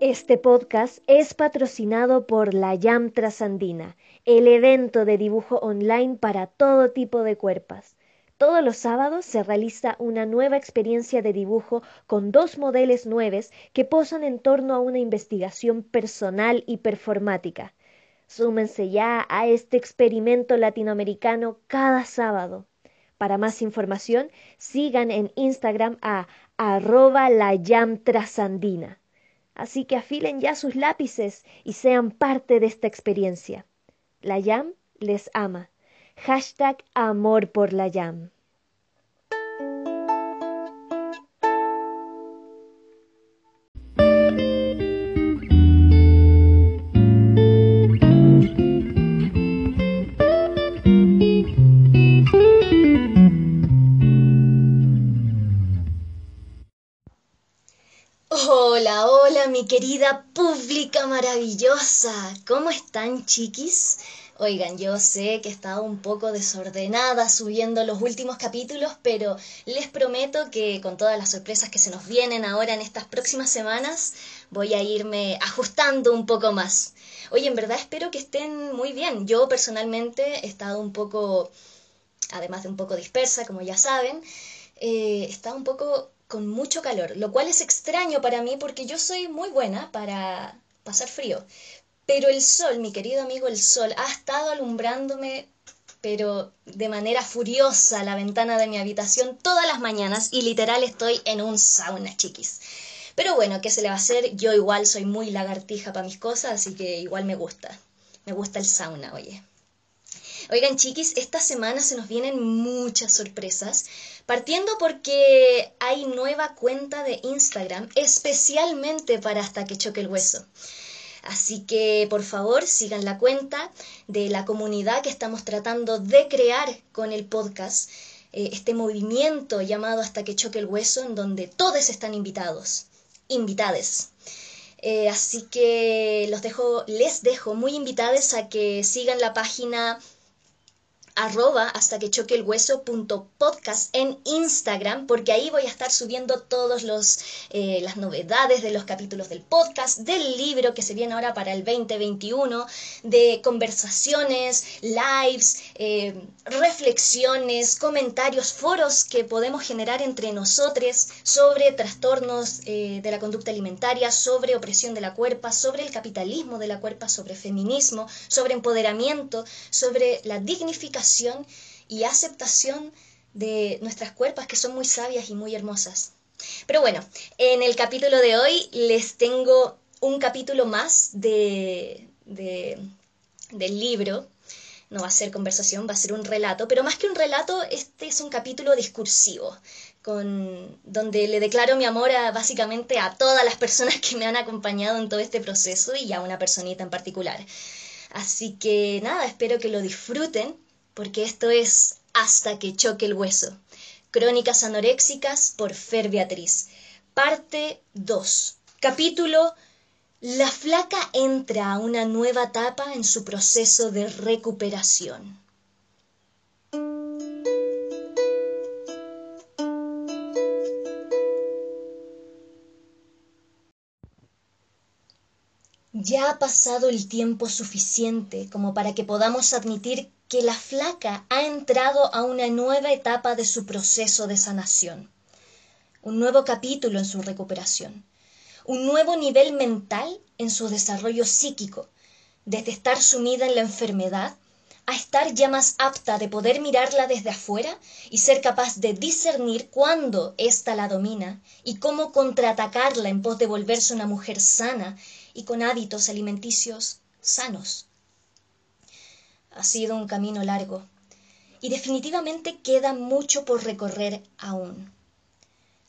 Este podcast es patrocinado por la YAM Trasandina, el evento de dibujo online para todo tipo de cuerpas. Todos los sábados se realiza una nueva experiencia de dibujo con dos modelos nuevos que posan en torno a una investigación personal y performática. Súmense ya a este experimento latinoamericano cada sábado. Para más información, sigan en Instagram a arroba la trasandina. Así que afilen ya sus lápices y sean parte de esta experiencia. La YAM les ama. Hashtag amor por la YAM. Querida pública maravillosa. ¿Cómo están, chiquis? Oigan, yo sé que he estado un poco desordenada subiendo los últimos capítulos, pero les prometo que con todas las sorpresas que se nos vienen ahora en estas próximas semanas, voy a irme ajustando un poco más. Oye, en verdad espero que estén muy bien. Yo personalmente he estado un poco, además de un poco dispersa, como ya saben, eh, he estado un poco con mucho calor, lo cual es extraño para mí porque yo soy muy buena para pasar frío. Pero el sol, mi querido amigo el sol, ha estado alumbrándome, pero de manera furiosa, la ventana de mi habitación todas las mañanas y literal estoy en un sauna, chiquis. Pero bueno, ¿qué se le va a hacer? Yo igual soy muy lagartija para mis cosas, así que igual me gusta. Me gusta el sauna, oye. Oigan, chiquis, esta semana se nos vienen muchas sorpresas, partiendo porque hay nueva cuenta de Instagram especialmente para hasta que choque el hueso. Así que por favor sigan la cuenta de la comunidad que estamos tratando de crear con el podcast, eh, este movimiento llamado hasta que choque el hueso, en donde todos están invitados, invitades. Eh, así que los dejo, les dejo muy invitadas a que sigan la página arroba hasta que choque el hueso punto podcast en Instagram porque ahí voy a estar subiendo todos los eh, las novedades de los capítulos del podcast del libro que se viene ahora para el 2021 de conversaciones lives eh, reflexiones comentarios foros que podemos generar entre nosotros sobre trastornos eh, de la conducta alimentaria sobre opresión de la cuerpa sobre el capitalismo de la cuerpa sobre feminismo sobre empoderamiento sobre la dignificación y aceptación de nuestras cuerpas que son muy sabias y muy hermosas. Pero bueno, en el capítulo de hoy les tengo un capítulo más de, del libro. No va a ser conversación, va a ser un relato, pero más que un relato, este es un capítulo discursivo, con, donde le declaro mi amor básicamente a todas las personas que me han acompañado en todo este proceso y a una personita en particular. Así que nada, espero que lo disfruten porque esto es Hasta que choque el hueso. Crónicas anoréxicas por Fer Beatriz. Parte 2. Capítulo La flaca entra a una nueva etapa en su proceso de recuperación. Ya ha pasado el tiempo suficiente como para que podamos admitir que la flaca ha entrado a una nueva etapa de su proceso de sanación, un nuevo capítulo en su recuperación, un nuevo nivel mental en su desarrollo psíquico, desde estar sumida en la enfermedad a estar ya más apta de poder mirarla desde afuera y ser capaz de discernir cuándo ésta la domina y cómo contraatacarla en pos de volverse una mujer sana y con hábitos alimenticios sanos. Ha sido un camino largo y definitivamente queda mucho por recorrer aún.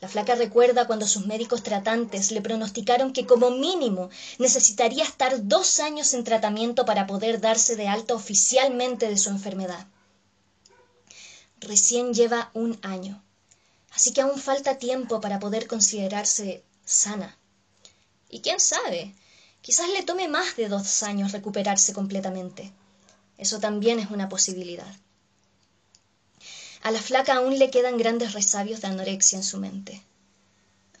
La flaca recuerda cuando sus médicos tratantes le pronosticaron que como mínimo necesitaría estar dos años en tratamiento para poder darse de alta oficialmente de su enfermedad. Recién lleva un año, así que aún falta tiempo para poder considerarse sana. Y quién sabe, quizás le tome más de dos años recuperarse completamente. Eso también es una posibilidad. A la flaca aún le quedan grandes resabios de anorexia en su mente.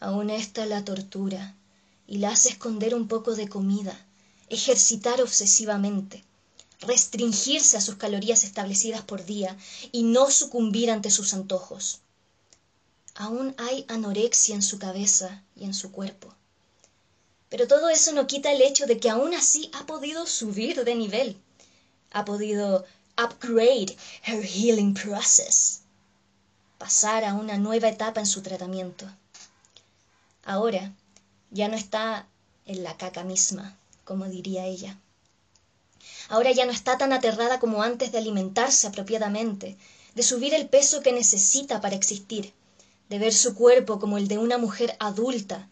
Aún está la tortura y la hace esconder un poco de comida, ejercitar obsesivamente, restringirse a sus calorías establecidas por día y no sucumbir ante sus antojos. Aún hay anorexia en su cabeza y en su cuerpo. Pero todo eso no quita el hecho de que aún así ha podido subir de nivel, ha podido upgrade her healing process, pasar a una nueva etapa en su tratamiento. Ahora ya no está en la caca misma, como diría ella. Ahora ya no está tan aterrada como antes de alimentarse apropiadamente, de subir el peso que necesita para existir, de ver su cuerpo como el de una mujer adulta,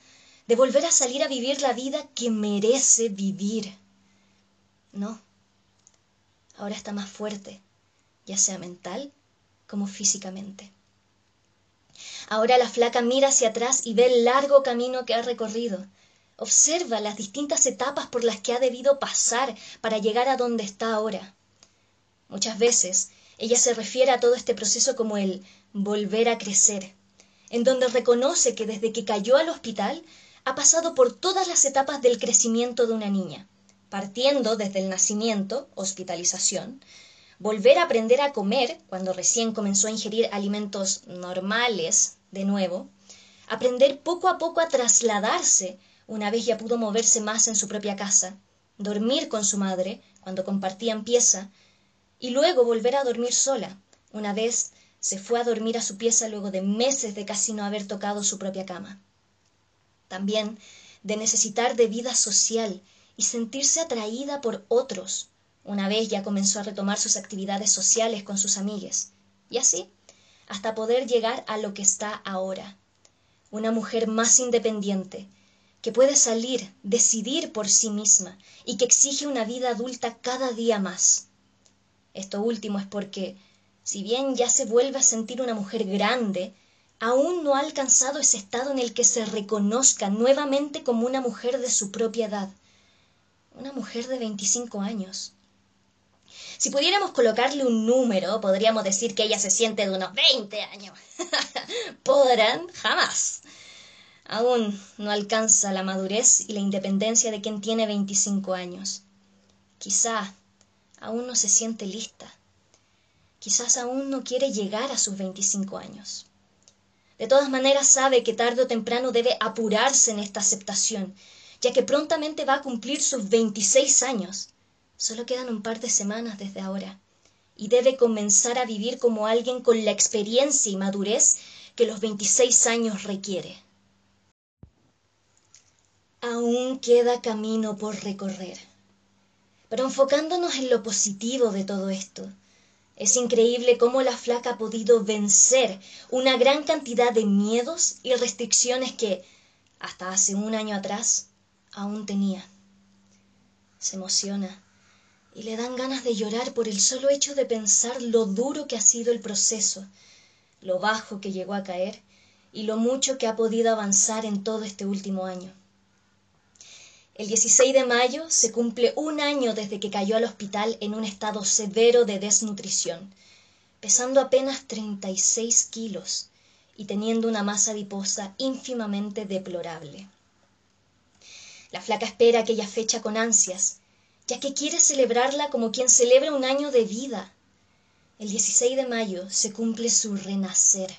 de volver a salir a vivir la vida que merece vivir. No, ahora está más fuerte, ya sea mental como físicamente. Ahora la flaca mira hacia atrás y ve el largo camino que ha recorrido. Observa las distintas etapas por las que ha debido pasar para llegar a donde está ahora. Muchas veces ella se refiere a todo este proceso como el volver a crecer, en donde reconoce que desde que cayó al hospital ha pasado por todas las etapas del crecimiento de una niña, partiendo desde el nacimiento, hospitalización, volver a aprender a comer cuando recién comenzó a ingerir alimentos normales de nuevo, aprender poco a poco a trasladarse una vez ya pudo moverse más en su propia casa, dormir con su madre cuando compartían pieza, y luego volver a dormir sola, una vez se fue a dormir a su pieza luego de meses de casi no haber tocado su propia cama también de necesitar de vida social y sentirse atraída por otros, una vez ya comenzó a retomar sus actividades sociales con sus amigues, y así, hasta poder llegar a lo que está ahora, una mujer más independiente, que puede salir, decidir por sí misma y que exige una vida adulta cada día más. Esto último es porque, si bien ya se vuelve a sentir una mujer grande, aún no ha alcanzado ese estado en el que se reconozca nuevamente como una mujer de su propia edad, una mujer de 25 años. Si pudiéramos colocarle un número, podríamos decir que ella se siente de unos 20 años. Podrán jamás. Aún no alcanza la madurez y la independencia de quien tiene 25 años. Quizá aún no se siente lista. Quizás aún no quiere llegar a sus 25 años. De todas maneras sabe que tarde o temprano debe apurarse en esta aceptación, ya que prontamente va a cumplir sus 26 años. Solo quedan un par de semanas desde ahora, y debe comenzar a vivir como alguien con la experiencia y madurez que los 26 años requiere. Aún queda camino por recorrer. Pero enfocándonos en lo positivo de todo esto, es increíble cómo la flaca ha podido vencer una gran cantidad de miedos y restricciones que, hasta hace un año atrás, aún tenía. Se emociona y le dan ganas de llorar por el solo hecho de pensar lo duro que ha sido el proceso, lo bajo que llegó a caer y lo mucho que ha podido avanzar en todo este último año. El 16 de mayo se cumple un año desde que cayó al hospital en un estado severo de desnutrición, pesando apenas 36 kilos y teniendo una masa adiposa ínfimamente deplorable. La flaca espera aquella fecha con ansias, ya que quiere celebrarla como quien celebra un año de vida. El 16 de mayo se cumple su renacer.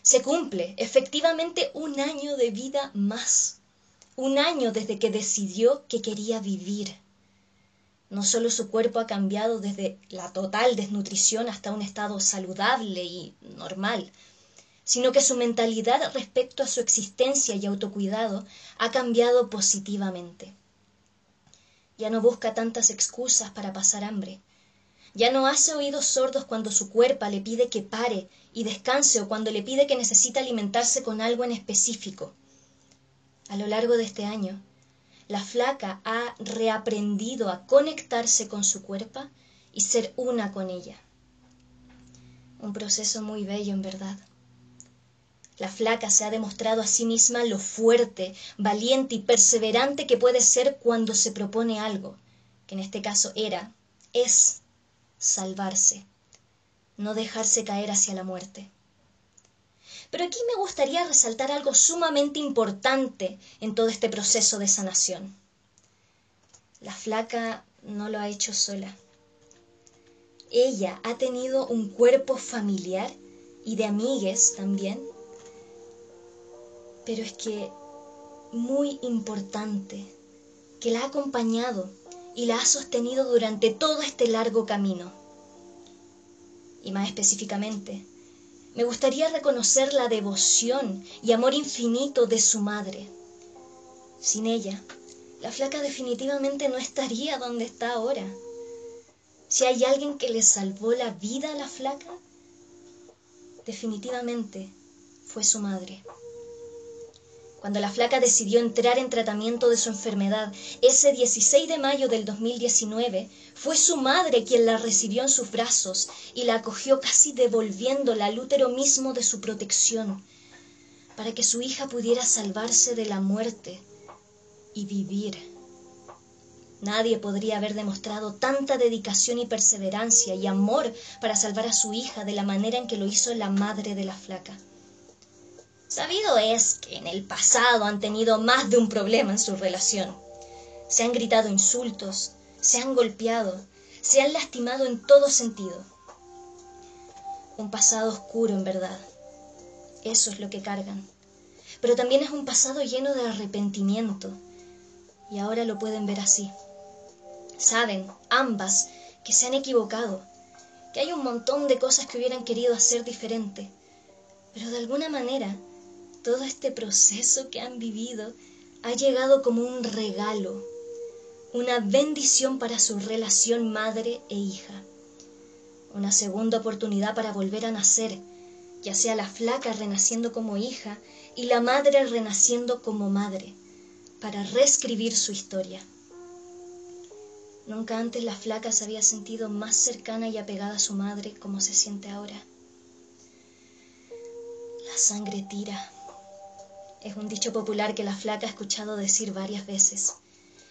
Se cumple efectivamente un año de vida más un año desde que decidió que quería vivir. No solo su cuerpo ha cambiado desde la total desnutrición hasta un estado saludable y normal, sino que su mentalidad respecto a su existencia y autocuidado ha cambiado positivamente. Ya no busca tantas excusas para pasar hambre. Ya no hace oídos sordos cuando su cuerpo le pide que pare y descanse o cuando le pide que necesita alimentarse con algo en específico. A lo largo de este año, la flaca ha reaprendido a conectarse con su cuerpo y ser una con ella. Un proceso muy bello, en verdad. La flaca se ha demostrado a sí misma lo fuerte, valiente y perseverante que puede ser cuando se propone algo, que en este caso era, es, salvarse, no dejarse caer hacia la muerte. Pero aquí me gustaría resaltar algo sumamente importante en todo este proceso de sanación. La flaca no lo ha hecho sola. Ella ha tenido un cuerpo familiar y de amigues también. Pero es que muy importante, que la ha acompañado y la ha sostenido durante todo este largo camino. Y más específicamente, me gustaría reconocer la devoción y amor infinito de su madre. Sin ella, la flaca definitivamente no estaría donde está ahora. Si hay alguien que le salvó la vida a la flaca, definitivamente fue su madre. Cuando la flaca decidió entrar en tratamiento de su enfermedad ese 16 de mayo del 2019, fue su madre quien la recibió en sus brazos y la acogió casi devolviéndola al útero mismo de su protección, para que su hija pudiera salvarse de la muerte y vivir. Nadie podría haber demostrado tanta dedicación y perseverancia y amor para salvar a su hija de la manera en que lo hizo la madre de la flaca. Sabido es que en el pasado han tenido más de un problema en su relación. Se han gritado insultos, se han golpeado, se han lastimado en todo sentido. Un pasado oscuro, en verdad. Eso es lo que cargan. Pero también es un pasado lleno de arrepentimiento. Y ahora lo pueden ver así. Saben, ambas, que se han equivocado, que hay un montón de cosas que hubieran querido hacer diferente, pero de alguna manera todo este proceso que han vivido ha llegado como un regalo, una bendición para su relación madre e hija, una segunda oportunidad para volver a nacer, ya sea la flaca renaciendo como hija y la madre renaciendo como madre, para reescribir su historia. Nunca antes la flaca se había sentido más cercana y apegada a su madre como se siente ahora. La sangre tira. Es un dicho popular que la flaca ha escuchado decir varias veces,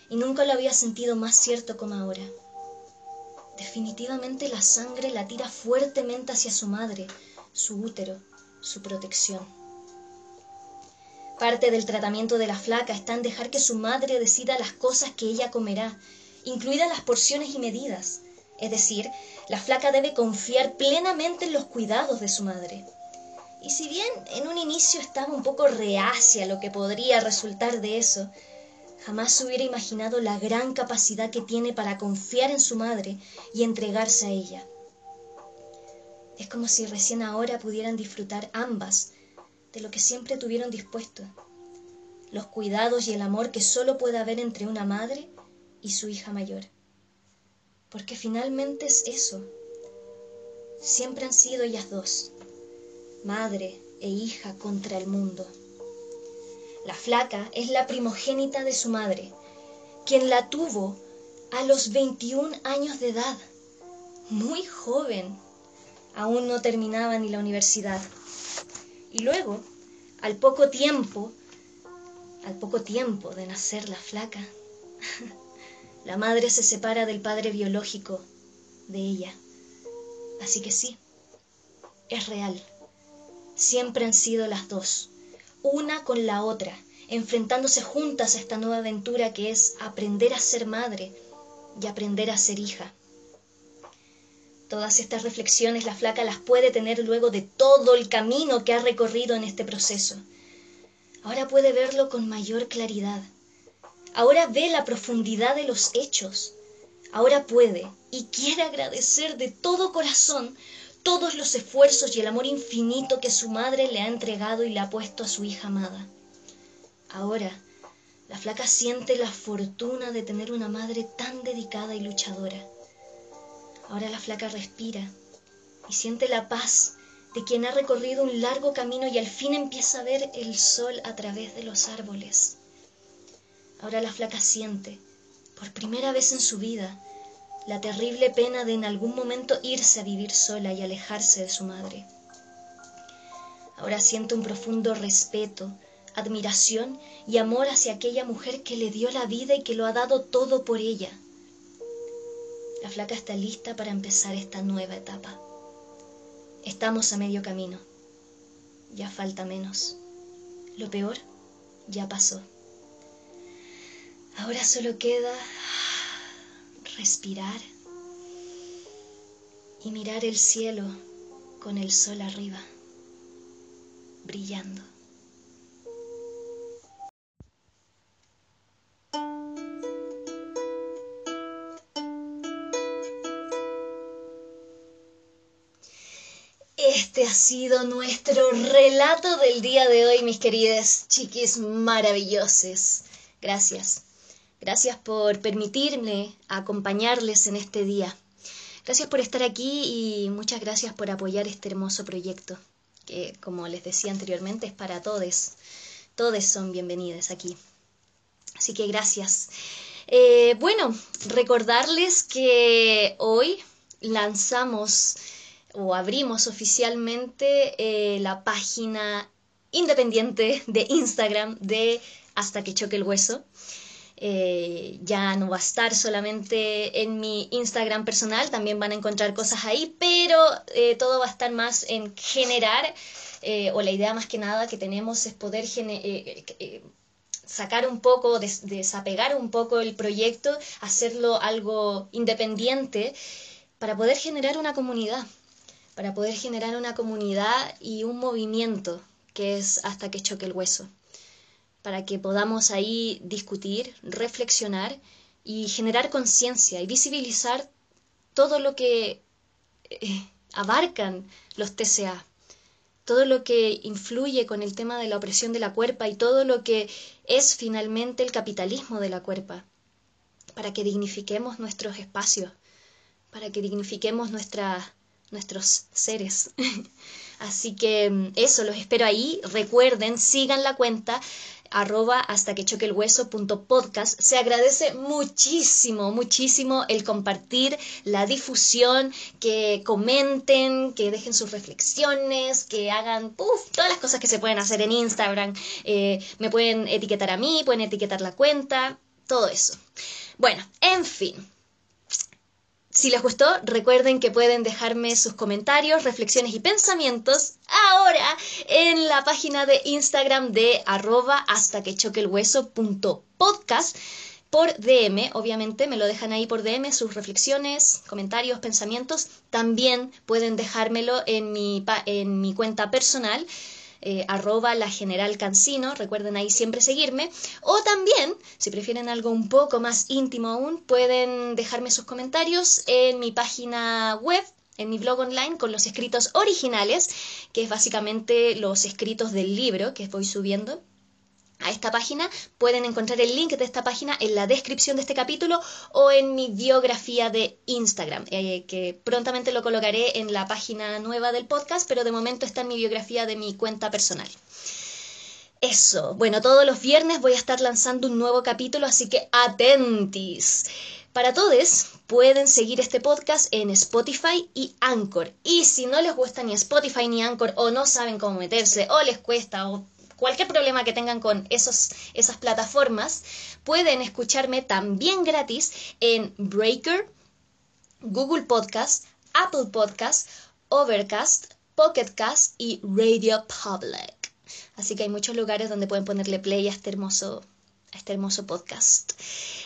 y nunca lo había sentido más cierto como ahora. Definitivamente la sangre la tira fuertemente hacia su madre, su útero, su protección. Parte del tratamiento de la flaca está en dejar que su madre decida las cosas que ella comerá incluidas las porciones y medidas. Es decir, la flaca debe confiar plenamente en los cuidados de su madre. Y si bien en un inicio estaba un poco reacia lo que podría resultar de eso, jamás hubiera imaginado la gran capacidad que tiene para confiar en su madre y entregarse a ella. Es como si recién ahora pudieran disfrutar ambas de lo que siempre tuvieron dispuesto, los cuidados y el amor que solo puede haber entre una madre y su hija mayor. Porque finalmente es eso. Siempre han sido ellas dos, madre e hija contra el mundo. La flaca es la primogénita de su madre, quien la tuvo a los 21 años de edad, muy joven. Aún no terminaba ni la universidad. Y luego, al poco tiempo, al poco tiempo de nacer la flaca, La madre se separa del padre biológico de ella. Así que sí, es real. Siempre han sido las dos, una con la otra, enfrentándose juntas a esta nueva aventura que es aprender a ser madre y aprender a ser hija. Todas estas reflexiones la flaca las puede tener luego de todo el camino que ha recorrido en este proceso. Ahora puede verlo con mayor claridad Ahora ve la profundidad de los hechos. Ahora puede y quiere agradecer de todo corazón todos los esfuerzos y el amor infinito que su madre le ha entregado y le ha puesto a su hija amada. Ahora, la flaca siente la fortuna de tener una madre tan dedicada y luchadora. Ahora la flaca respira y siente la paz de quien ha recorrido un largo camino y al fin empieza a ver el sol a través de los árboles. Ahora la flaca siente, por primera vez en su vida, la terrible pena de en algún momento irse a vivir sola y alejarse de su madre. Ahora siente un profundo respeto, admiración y amor hacia aquella mujer que le dio la vida y que lo ha dado todo por ella. La flaca está lista para empezar esta nueva etapa. Estamos a medio camino. ya falta menos. Lo peor ya pasó. Ahora solo queda respirar y mirar el cielo con el sol arriba, brillando. Este ha sido nuestro relato del día de hoy, mis queridas chiquis maravillosas. Gracias. Gracias por permitirme acompañarles en este día. Gracias por estar aquí y muchas gracias por apoyar este hermoso proyecto, que como les decía anteriormente es para todos. Todos son bienvenidos aquí. Así que gracias. Eh, bueno, recordarles que hoy lanzamos o abrimos oficialmente eh, la página independiente de Instagram de Hasta que choque el hueso. Eh, ya no va a estar solamente en mi Instagram personal, también van a encontrar cosas ahí, pero eh, todo va a estar más en generar, o la idea más que nada que tenemos es poder sacar un poco, desapegar un poco el proyecto, hacerlo algo independiente para poder generar una comunidad para poder generar una comunidad y un movimiento que es hasta que choque el hueso, para que podamos ahí discutir, reflexionar y generar conciencia y visibilizar todo lo que eh, abarcan los TCA, todo lo que influye con el tema de la opresión de la cuerpa y todo lo que es finalmente el capitalismo de la cuerpa, para que dignifiquemos nuestros espacios, para que dignifiquemos nuestra nuestros seres. Así que mm, eso, los espero ahí. Recuerden, sigan la cuenta arroba hasta que choque el hueso punto podcast. Se agradece muchísimo, muchísimo el compartir, la difusión, que comenten, que dejen sus reflexiones, que hagan todas las cosas que se pueden hacer en Instagram. Eh, me pueden etiquetar a mí, pueden etiquetar la cuenta, todo eso. Bueno, en fin. Si les gustó, recuerden que pueden dejarme sus comentarios, reflexiones y pensamientos ahora en la página de Instagram de arroba hasta que choque el hueso punto podcast por DM, obviamente me lo dejan ahí por DM, sus reflexiones, comentarios, pensamientos. También pueden dejármelo en mi, en mi cuenta personal eh, arroba la general cancino, recuerden ahí siempre seguirme, o también, si prefieren algo un poco más íntimo aún, pueden dejarme sus comentarios en mi página web en mi blog online con los escritos originales, que es básicamente los escritos del libro que voy subiendo a esta página. Pueden encontrar el link de esta página en la descripción de este capítulo o en mi biografía de Instagram, eh, que prontamente lo colocaré en la página nueva del podcast, pero de momento está en mi biografía de mi cuenta personal. Eso, bueno, todos los viernes voy a estar lanzando un nuevo capítulo, así que atentis. Para todos, pueden seguir este podcast en Spotify y Anchor. Y si no les gusta ni Spotify ni Anchor, o no saben cómo meterse, o les cuesta, o cualquier problema que tengan con esos, esas plataformas, pueden escucharme también gratis en Breaker, Google Podcast, Apple Podcast, Overcast, Pocket Cast y Radio Public. Así que hay muchos lugares donde pueden ponerle play a este hermoso, este hermoso podcast.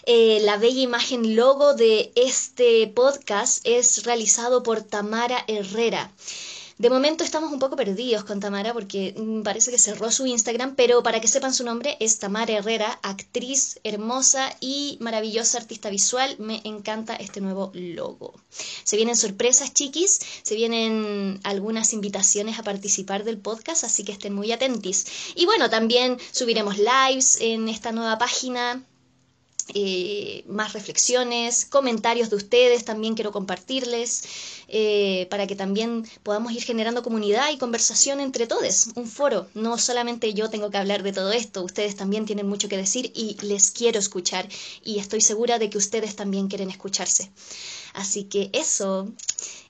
Eh, la bella imagen logo de este podcast es realizado por Tamara Herrera. De momento estamos un poco perdidos con Tamara porque mm, parece que cerró su Instagram, pero para que sepan su nombre es Tamara Herrera, actriz hermosa y maravillosa artista visual. Me encanta este nuevo logo. Se vienen sorpresas, chiquis, se vienen algunas invitaciones a participar del podcast, así que estén muy atentis. Y bueno, también subiremos lives en esta nueva página eh, más reflexiones, comentarios de ustedes, también quiero compartirles, eh, para que también podamos ir generando comunidad y conversación entre todos, un foro. No solamente yo tengo que hablar de todo esto, ustedes también tienen mucho que decir y les quiero escuchar y estoy segura de que ustedes también quieren escucharse. Así que eso,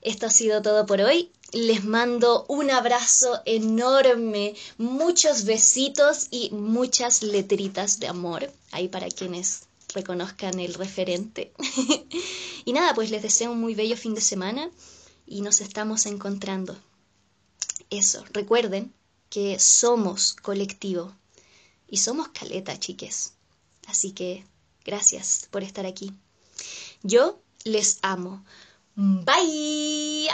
esto ha sido todo por hoy. Les mando un abrazo enorme, muchos besitos y muchas letritas de amor ahí para quienes reconozcan el referente. y nada, pues les deseo un muy bello fin de semana y nos estamos encontrando. Eso, recuerden que somos colectivo y somos caleta, chiques. Así que gracias por estar aquí. Yo les amo. Bye.